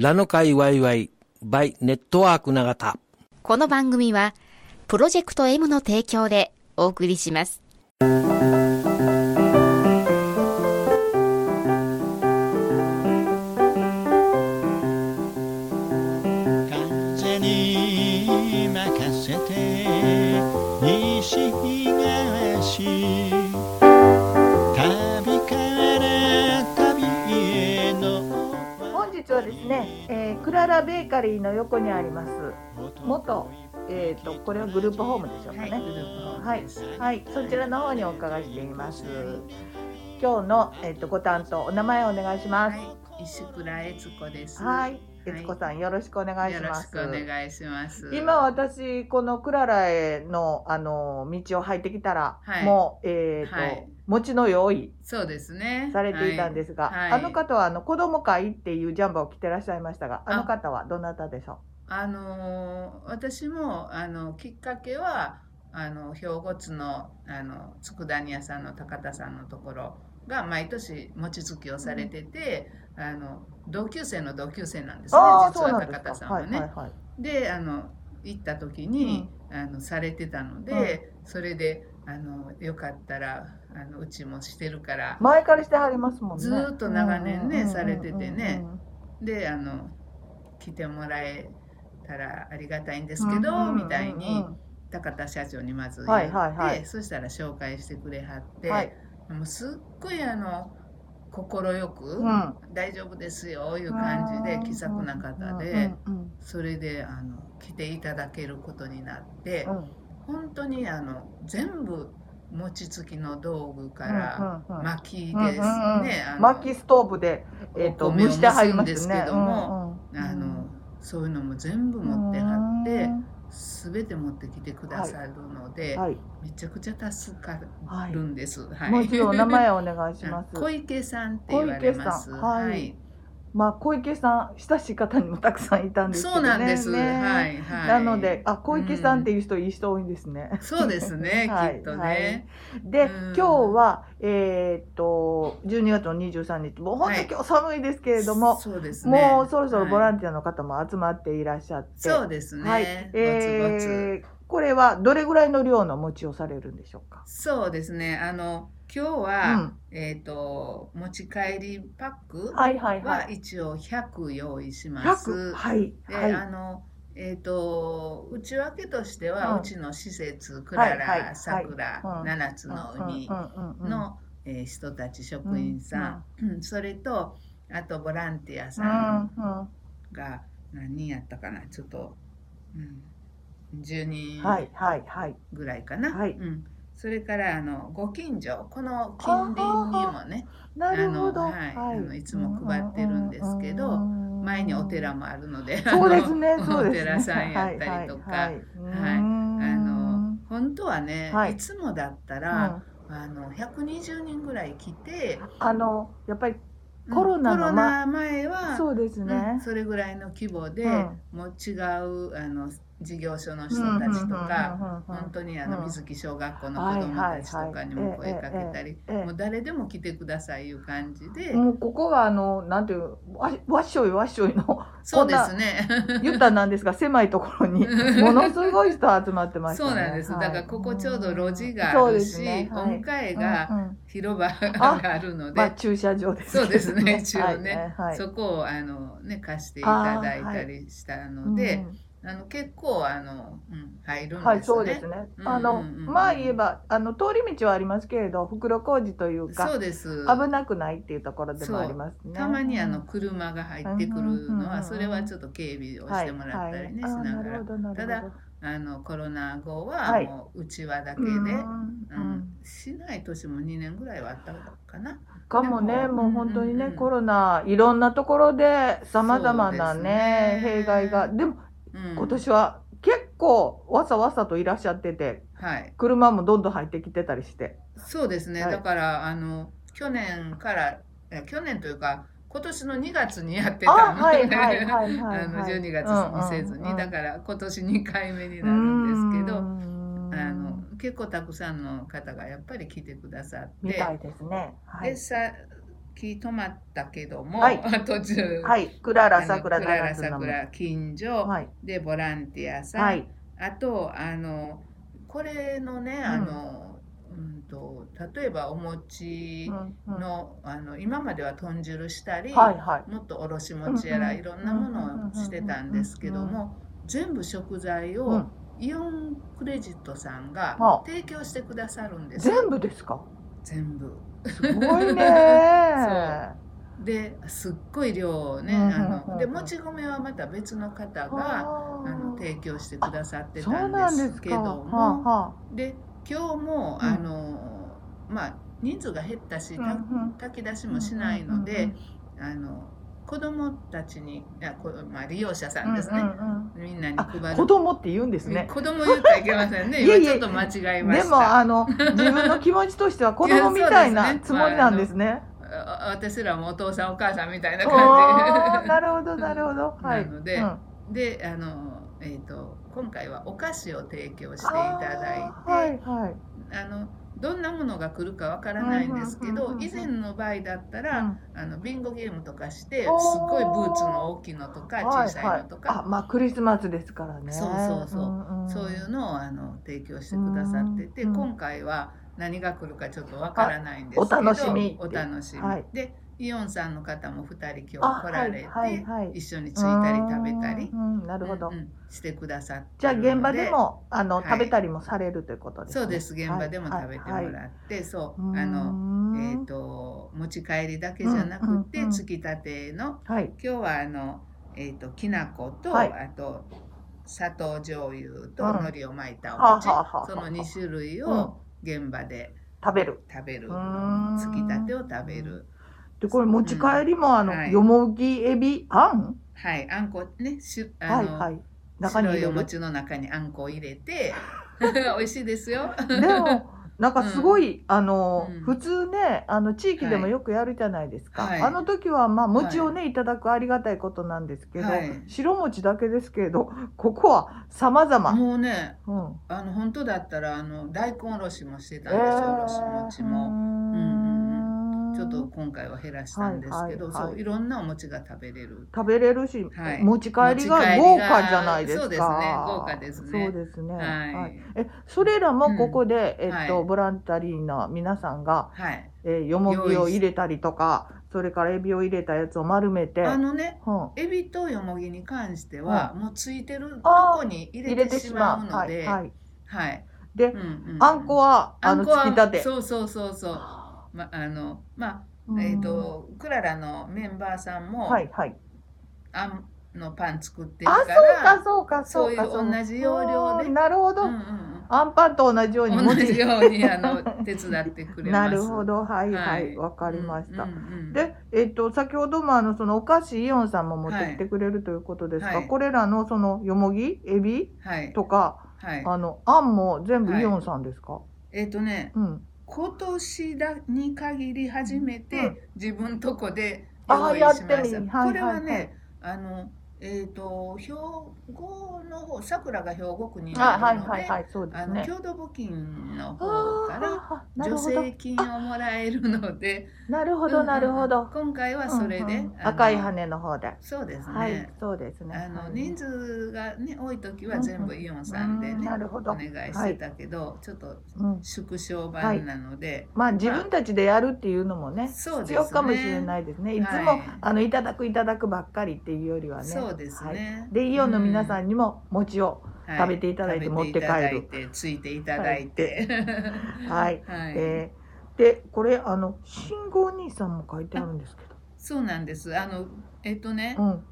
ラノカイワイワイバイネットワーク永田。この番組は、プロジェクト M の提供でお送りします。クララベーカリーの横にあります元えーと、これはグループホームでしょうかね。はい、はい、そちらの方にお伺いしています。今日のえっ、ー、とご担当お名前お願いします。はい、石倉悦子です。はい、悦子さん、よろしくお願いします。よろしくお願いします。今私このクララへのあの道を入ってきたら、はい、もうえっ、ー、と、はい、餅の用意そうですね。されていたんですが、はい、あの方はあの子供会っていうジャンバーを着てらっしゃいましたが、あ。の方はどなたでしょう？あの私もあのきっかけはあの兵庫津のあの佃煮屋さんの高田さんのところが毎年餅つきをされてて、うん、あの同級生の同級生なんですね実は高田さんはね。はいはいはい、であの行った時に、うん、あのされてたので、うん、それであのよかったらあのうちもしてるから前からしてはりますもんね。ずっと長年ね、されててね、であの来てもらえたらありがたいんですけど、みたいに高田社長にまず言って、はいはいはい、そしたら紹介してくれはって、はい、もうすっごいあの快く、うん、大丈夫ですよいう感じで気さくな方で、それであの来ていただけることになって、うん、本当にあの全部餅つきの道具から薪ですね、薪ストーブで、えーと、蒸してはりますんですけども、あのそういうのも全部持ってはって。全て持ってきてくださるので、はい。はい、めちゃくちゃ助かるんです。はい、もちろん名前お願いします。小池さんって言われます。はいまあ、小池さん親しい方にもたくさんいたんですけど、ね、そうなんです、ね、はいはい、なのであ小池さんっていう人、うん、いい人多いんですね。そうですね、はい、きっとね。はい、で、うん、今日は、えー、っと12月の23日。もう本当に今日寒いですけれども、そうですね、もうそろそろボランティアの方も集まっていらっしゃって、そうですね、はい、えー、これはどれぐらいの量の餅をされるんでしょうか？そうですね。あの今日は、うん、えっ、ー、と持ち帰りパックは一応100用意します。はい、で、はい、あのえっ、ー、と内訳としては、うん、うちの施設クララ、さくら、七つの海の、えー、人たち職員さん、うん、それとあとボランティアさんが何人やったかな。ちょっと、うん、10人ぐらいかな。はい。うんそれからあのご近所この近隣にもねあの、はい、あのいつも配ってるんですけど、前にお寺もあるので、そうですね、お寺さんやったりとか、はい、あの本当はね、い、つもだったら、あの120人ぐらい来て、あのやっぱりコロナの、ま、前はそうですね、それぐらいの規模で、もう違うあの事業所の人たちとか本当にあの水木小学校の子どもたちとかにも声かけたりもう誰でも来てくださいいう感じで。もうここはあのなんていうわっしょいわっしょいのそうですね。言ったなんですが狭いところに ものすごい人集まってました、ね、そうなんです、だからここちょうど路地があるし、ね。はい、音階が広場があるので、まあ、駐車場です、そうですね 一応ね、はいはい、そこをあのね貸していただいたりしたので、うんあの結構あの、うん、入るんですね。はい、そうですね。あの、まあ言えばあの通り道はありますけれど、袋小路というか、そうです。危なくないっていうところでもありますね。たまにあの車が入ってくるのは、それはちょっと警備をしてもらったりね、しながら。ただあのコロナ後はもううちわだけで、うん、しない年も2年ぐらいはあったかな。かもねもう本当にね、コロナいろんなところでさまざまなね弊害がでも今年は結構わさわさといらっしゃってて、はい、車もどんどん入ってきてたりして。そうですね、はい、だからあの去年から去年というか今年の2月にやってたの。で12月にせずに、うんうん、だから今年2回目になるんですけどあの結構たくさんの方がやっぱり来てくださって。みたいですね、はい、でさ気止まったけども、はい。途中、はい。クララさくらクララ7つのも桜近所、はい。でボランティアさん、はい。あとあのこれのねあの、うん、と例えばお餅うんうん。の,、あの今までは豚汁したり、はいはい。もっとおろし餅やらいろんなものをしてたんですけども全部食材をうん。イオンクレジットさんがはあ。提供してくださるんです。よ全部ですか？全部。すごいね。ですっごい量をねあうんのでもち米はまた別の方がはあ。の提供してくださってたなんですすけか。どはあもはで今日もうん。あのまあ人数が減ったし、炊き出しもしないので、あの子供たちにいやこまあ、利用者さんですね、うんうんうんみんなにあ配る子供って言うんですね。子供言ったらいけませんねいえいえ今ちょっと間違えましたでもあの自分の気持ちとしては子供みたいなつもりなんですね。あ私らもお父さんお母さんみたいなお感ーなるほどなるほど。はい。なのでうんじであの、えー、と今回はお菓子を提供していただいてはいはい。あのどんなものが来るかわからないんですけうんうんうんうんど以前の場合だったら、うん。あのビンゴゲームとかしてすおー。ごいブーツの大きいのとか小さいのとか、あまあクリスマスですからね。そうそうそう。んん。そういうのをあの提供してくださってて、うん今回は何が来るかちょっとわからないんですけどあお楽しみお楽しみ、はい。でイオンさんの方も2人今あ日来られて、はいはいはい。一緒についたり食べたりなるほど。うんうんしてくださってじゃあ現場でもあの、はい。食べたりもされるということですね。そうです現場でも食べてもらって、はいそうはいあのえのー、と持ち帰りだけじゃなくて、うんつきたてのはい。今日はあの、えー、ときな粉と、はい。あと砂糖醤油とうん。海苔を巻いたおはあ餅、その2種類うん。を現場で食べる。食べる、つきたてを食べるでこれ持ち帰りもあの、はい。よもぎエビあん？はいあんこねしあの、はいはい。中に入れる。お餅の中にあんこを入れて 美味しいですよ。でもなんかすごい、あの、うん。普通ねあの地域でもよくやるじゃないですか、はい。あの時はまあ餅をね、い、ただくありがたいことなんですけど、はい。白餅だけですけれどここは様々、もうねうん、あの本当だったらあの大根おろしもしてたんですよ、おろし餅も。うんうんちょっと今回は減らしたんですけど、はいはいはいそういろんなお餅が食べれる。食べれるし、はい持ち帰りが豪華じゃないですか。そうですね豪華ですねそうですね。はいえ、それらもここで、えっと、はいボランタリーの皆さんが、はい。えーよもぎを入れたりとか、それからエビを入れたやつを丸めて、あのね、うんエビとよもぎに関しては、もうついてるとこに入入れれてしまう。ので、はい、ははい。い。で、うんうんあんこは、あの、あんこはつきたて。そうそうそうそう。まあのまあうん。えっ、とクララのメンバーさんも、はい、はい。あんのパン作ってるあ、から、そうか、そうか、そうか。そういう同じ要領で。うんなるほど。うんうんアンパンと同じように同じようにあの手伝ってくれます。なるほど、はい、は、はい。いわかりました。うんうんうん。で、えっと、先ほどもあの、そのお菓子イオンさんも持ってきてくれるということですが、はい。これらのそのよもぎ、エビ？はい。とか、はい。あの、あんも全部イオンさんですか、えっ、とね、うん。今年だに限り初めて、うん。自分とこで用意しました。これはね、あのえっ、と兵庫の方、桜が兵庫区にあ、はいなるので、はいはい、ね。あの郷土募金のあ方から助。成金をもらえるので、なるほど、なるほど。今回はそれで、うんうん赤い羽の方で。そうですね。はい、そうですね。あのはい人数がね多い時は全部イオンさんでうんね、なるほどお願いしてたけど、ちょっとうん。縮小版なので、まあ、自分たちでやるっていうのもね、そうですね必要かもしれないですね。いつも、はいあの、いただくいただくばっかりっていうよりはね。そうですね。はい。で、イオンの皆さんにも餅を、はい食べていただいて持って帰る。食べていただいてついていただいて、はい。はい。えーで、これ、あの、信号兄さんも書いてあるんですけそうなんです。あのえっとね、ど。うん。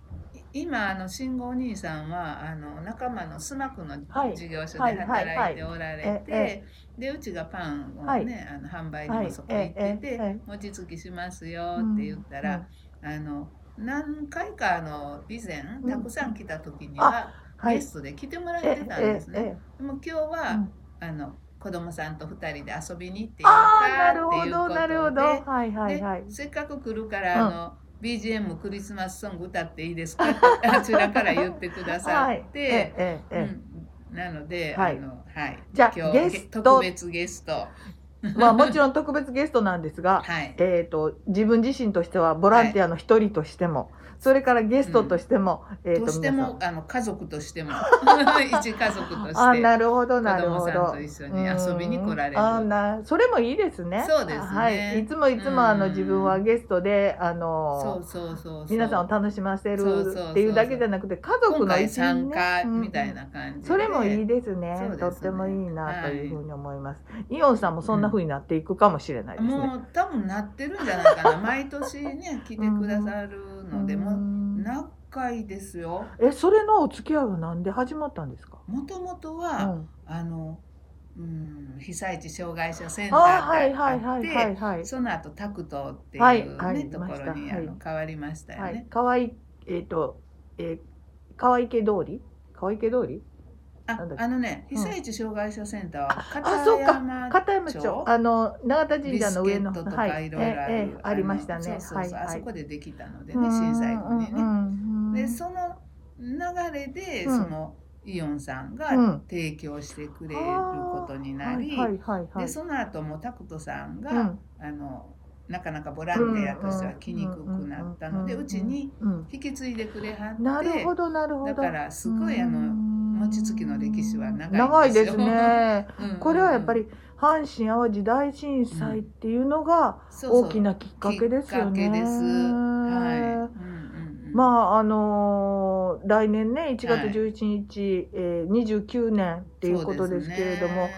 今あの信号兄さんはあの仲間のスナックのはい。事業所で働いておられえてでうちがパンをね、はい。あの販売にはいもそこ行ってて、餅つきしますよって言ったら、あの何回かあの以前うん。たくさん来た時には、はい。ゲストで来てもらえってたんですね。ええでも今日は、うん。あの子供さんと二人で遊びに行っていっていうことでなるほど。はいはいはい。でせっかく来るから、うん。あの BGM クリスマスソング歌っていいですか？っ てあちらから言ってくださはい。っ。て、ええええ。うん。なので、はい。あのはい。じゃあ今日ゲスト。特別ゲスト まあもちろん特別ゲストなんですが、はい、えっ、と自分自身としてはボランティアの一人としても、それからゲストとしても、うん、えっ、としてもあの家族としても。一家族として。あなるほどなるほど。と一緒に遊びに来られる。あなそれもいいですね。そうですね。はい。いつもいつもあの自分はゲストであのそうそうそう皆さんを楽しませるっていうだけじゃなくて家族の一員、ね、参加みたいな感じ、うん、それもいいですね、ね、とってもいいなというふうに思います、はい、イオンさんもそんなふうになっていくかもしれないですね、もう多分なってるんじゃないかな。毎年ね来てくださるので、も長いですよ。えそれのお付き合いはなんで始まったんですか？もともとは、うん、あのうん被災地障害者センターがあってその後タクトっていうね、はい、ところに、あの変わりましたよね。河合えっ、ー、と、えー、川池通り？川池通り？ああのね被災地障害者センターは片山片山町。あの永田神社の上のとかい。ろいろありましたね。そうそうそう、あそこでできたのでね震災後にね。でその流れで、そのイオンさんが提供してくれることになり、でその後もタクトさんが、あのなかなかボランティアとしては来にくくなったのでうちに引き継いでくれはってなるほどなるほど。だからすごいあの餅つきの歴史は長いですね。これはやっぱり阪神・淡路大震災っていうのが大きなきっかけですよね。まああのー、来年ね1月11日、はい、えー、29年っていうことですけれども。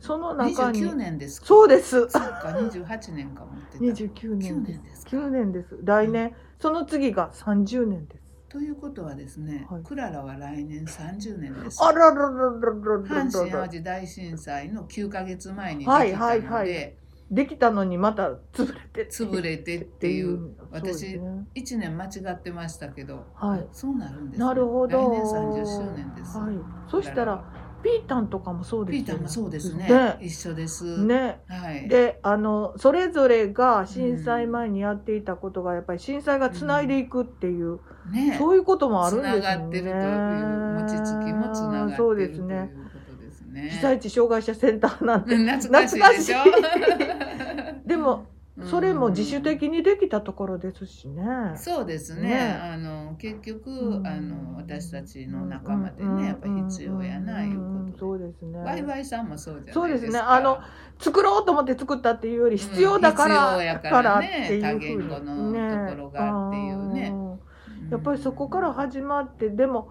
その中に29年ですそうです。そうか28年かもってた。29年です。9年です来年、うん、その次が30年ですということはですね、はい、クララは来年30年です。あらららららら阪神・淡路大震災の9か月前にできたので、はいはいはい。できたのにまた潰れて潰れてっていう。私1年間違ってましたけど、はい、そうなるんです、ね、なるほど。来年30周年です、はい、そしたらピータンとかもそうですよね。ピータンもそうですね。ね一緒です。ね。はい。で、あのそれぞれが震災前にやっていたことがやっぱり震災がつないでいくっていう、うん、ね、そういうこともあるんですね。つながってるという餅つきもつながってるそうですね。ね、被災地障害者センターなんて懐かしいでしょ？でもそれも自主的にできたところですしね。そうですね。ねあの結局、あの私たちの仲間でね、やっぱ必要やないうことそうですね。ワイワイさんもそうじゃないですか。そうですね。あの作ろうと思って作ったっていうより必要だから、必要やからね。多言語のところがっていうね。やっぱりそこから始まってでも、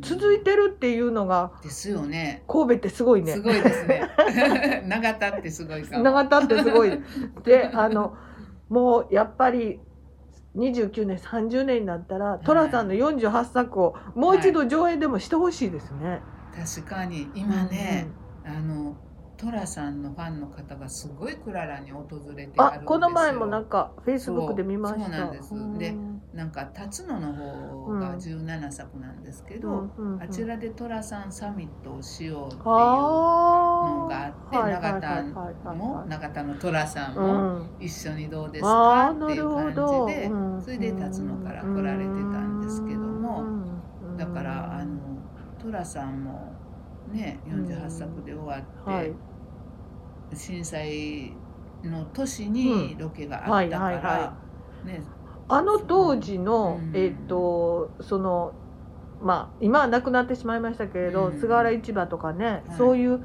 続いてるっていうのがですよね。神戸ってすごいね。すごいですね。永田ってすごいかも。永田ってすごい。であのもうやっぱり29年30年になったら寅さんの48作をもう一度上映でもしてほしいですね、はい、確かに。今ね、うんうん、あの寅さんのファンの方がすごいクララに訪れてあこの前もなんかフェイスブックで見ました。そうなんです。でなんか辰野の方が17作なんですけど、うん、あちらで寅さんサミットをしようっていうのがあって永田も永田の寅さんも一緒にどうですかっていう感じでそれで辰野から来られてたんですけどもだからあの寅さんもね48作で終わって。はい震災の年にロケがあったから、ね、あの当時の、うん、えっ、ー、とそのまあ今はなくなってしまいましたけれど、うん、菅原市場とかね、はい、そういう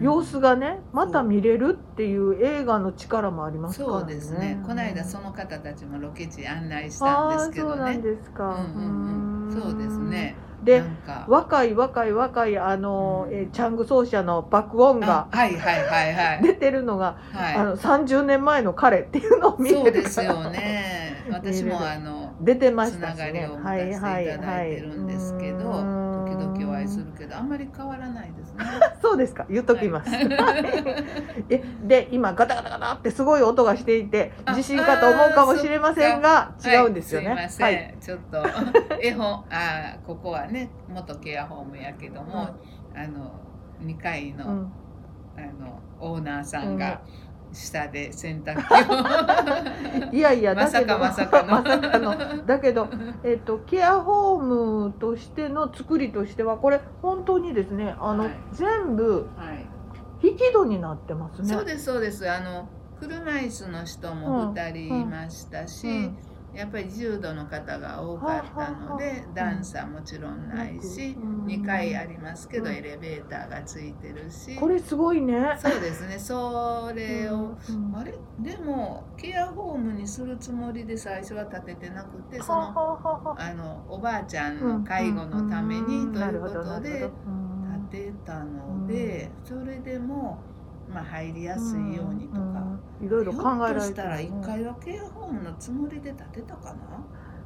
様子がね、う。ん、また見れるっていう映画の力もありますからね。そうですね。この間その方たちもロケ地案内したんですけどね。そうなんですか。うんうんうん、そうですね。で若い若い若いあの、うん、えチャング奏者の爆音がはいはいはいはい。出てるのが、はい、あの30年前の彼っていうのを見れるそうですよね私もあの出てましたし、ね、つながりを持たせていただいてるんですけど、はいはいはい。愛するけどあんまり変わらないですね。そうですか。言っときます、はい、で今ガタガタガタってすごい音がしていて地震かと思うかもしれませんが違うんですよね、はい、すいません、はい、ちょっと 絵本あここはね元ケアホームやけども、うん、あの2階の、うん、あのオーナーさんが、うん下で洗濯機を。いやいやまさかまさかの。まさかの。だけど、えっと、ケアホームとしての作りとしてはこれ本当にですねあの、はい、全部、はい、引き戸になってますね。そうですそうです。あの車椅子の人も2人いましたし、うんうんやっぱり重度の方が多かったので段差もちろんないし2階ありますけどエレベーターがついてるし。これすごいね。そうですね。それをあれ？でもケアホームにするつもりで最初は建ててなくてそのあのおばあちゃんの介護のためにということで建てたのでそれでも。まあ、入りやすいようにとか、いろいろ考えられてしたら1階はケアホームのつもりで建てたかな？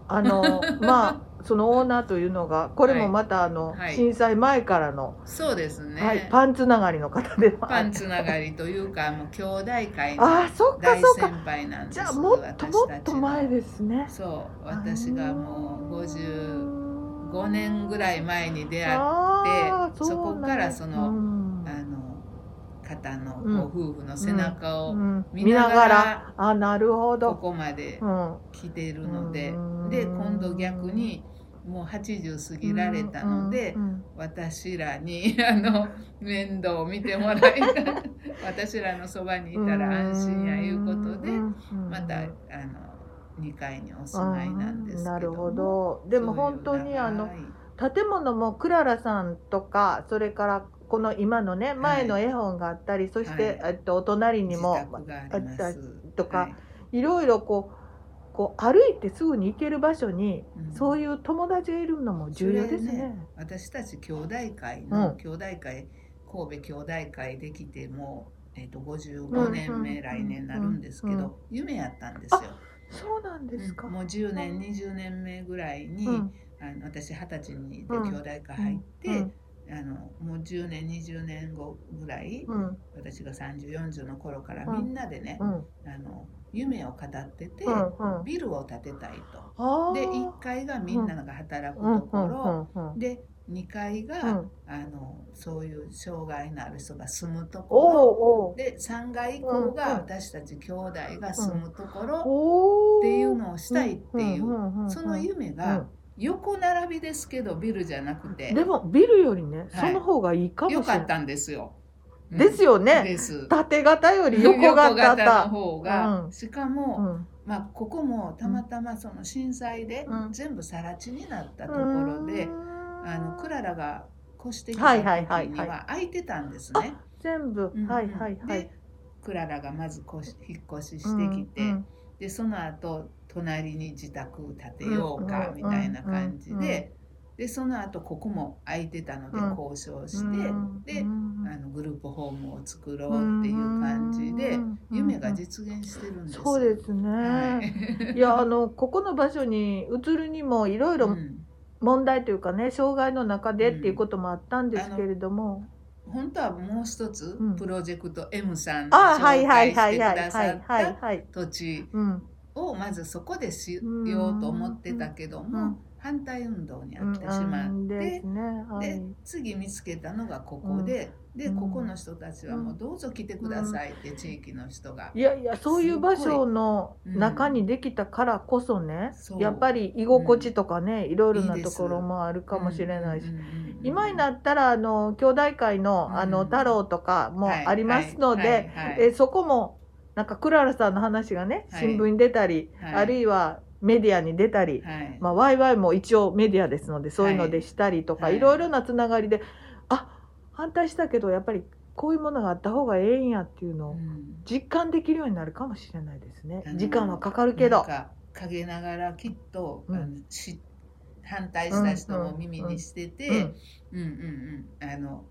あの まあそのオーナーというのがこれもまたあの、はい、震災前からのそうですね、はい、パンつながりの方でパンつながりというかもう兄弟会の大先輩なんですじゃあもっともっと前ですね。そう私がもう55年ぐらい前に出会ってそこからその、うん方のご夫婦の背中を見ながら、あなるほど。ここまで来てるので、で今度逆にもう80過ぎられたので、私らに あの面倒を見てもらいたい。私らのそばにいたら安心やいうことで、またあの2階にお住まいなんですけどなるほど。でも本当にあの建物もクララさんとかそれからこの今のね前の絵本があったり、はい、そして、はい、とお隣にもあったりとか、はい、いろいろこうこう歩いてすぐに行ける場所に、うん、そういう友達がいるのも重要ですね。ね私たち兄弟会の、うん、兄弟会神戸兄弟会できてもえーと、55年目、来年なるんですけど、夢やったんですよ。そうなんですか、もう10年20年目ぐらいに、あの私二十歳にで兄弟会入って、あのもう10年20年後ぐらい、うん、私が3040の頃からみんなでね、うん、あの夢を語ってて、うんうん、ビルを建てたいと。で1階がみんなが働くところ、で2階が、あのそういう障害のある人が住むところ。で3階以降が私たち兄弟が住むところっていうのをしたいっていう、その夢が、横並びですけどビルじゃなくて。でもビルよりね、その方がいいかもしれない、よかったんですよ、ですよね。です。縦型より横型の方が、うん、しかも、うん、まあここもたまたまその震災で全部更地になったところで、あのクララが越してきた時には空いてたんですね、全部、はいはいはい。クララがまず引っ越ししてきて、でその後隣に自宅建てようかみたいな感じで。でその後ここも空いてたので交渉して、であのグループホームを作ろうっていう感じで夢が実現してるんですそうですね、はい、いやあのここの場所に移るにもいろいろ問題というかね障害の中でっていうこともあったんですけれども、うん、本当はもう一つ、プロジェクト M さん紹介してくださった土地をまずそこでしようと思ってたけども、反対運動にあってしまって、で、次見つけたのがここで、うん、でここの人たちはもうどうぞ来てくださいって地域の人が。いやいやそういう場所の中にできたからこそね、う。ん、やっぱり居心地とかね、いろいろなところもあるかもしれないし。今になったらあの兄弟会のあの太郎とかもありますので、えそこもなんかクララさんの話がね新聞に出たり、はい、あるいはメディアに出たり、はい、まあ、ワイワイも一応メディアですのでそういうのでしたりとか、はい、いろいろなつながりであ反対したけどやっぱりこういうものがあった方がええんやっていうのを実感できるようになるかもしれないですね、うん、時間はかかるけど。陰ながらきっと、うん、反対した人も耳にしてて、うんうんうん。あの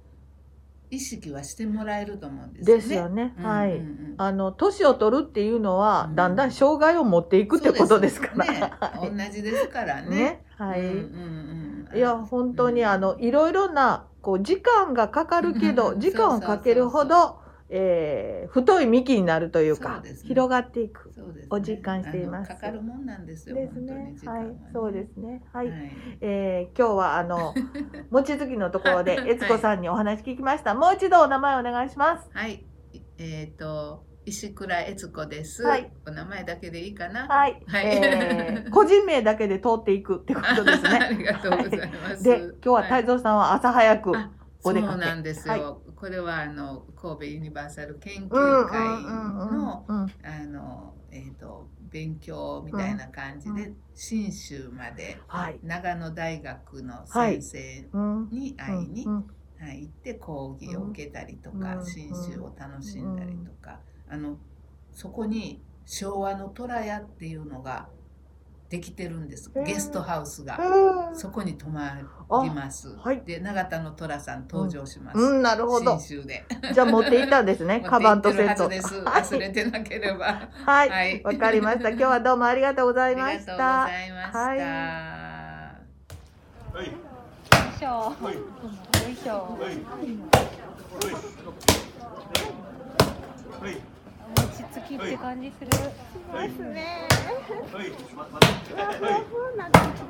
意識はしてもらえると思うんですよね。ですよね。はい。あの年を取るっていうのは、だんだん障害を持っていくってことですから。ね、同じですからね。ねはい。うんいや本当にあのいろいろなこう時間がかかるけど、時間をかけるほど。えー、太い幹になるというか、ね、広がっていく、ね、を実感しています。かかるもんなんですよ。ですね。はい、そうですね。はい。はい、えー、今日はあの 餅つきのところで悦子さんにお話聞きました。はい、もう一度お名前お願いします。はい。えっ、ー、と。石倉悦子です、はい。お名前だけでいいかな。はい。はい、えー、個人名だけで通っていくってことですね。ありがとうございます。で、今日は太蔵さんは朝早くお出かけ。そうなんですよ。これはあの神戸ユニバーサル研究会のあのえっ、ー、と勉強みたいな感じで信州まで長野大学の先生に会いに、はい、行って講義を受けたりとか信州を楽しんだりとか。あのそこに昭和の虎屋っていうのができてるんです。ゲストハウスが。そこに泊まります。はい、で、永田の虎さん登場します。うん、なるほど。新州で。じゃあ持っていったんですね。カバンとセット。です。忘れてなければ。はい。わ、はい、かりました。今日はどうもありがとうございました。ありがとうございました。はい。よいしょ。よいしょ。落ち着きって感じする。ますね。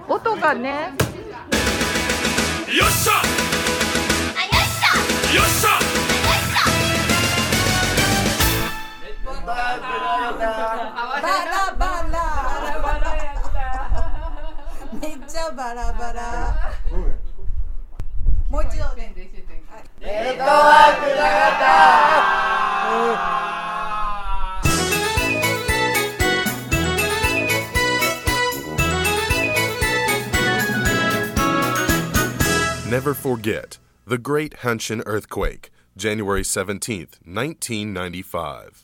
音がね。よっしゃ。あ、よっしゃ。よっしゃ。バラバラ。めっちゃバラバラ。もう一度ね。ネットワーク長田。Never forget the Great Hanshin Earthquake, January 17, 1995.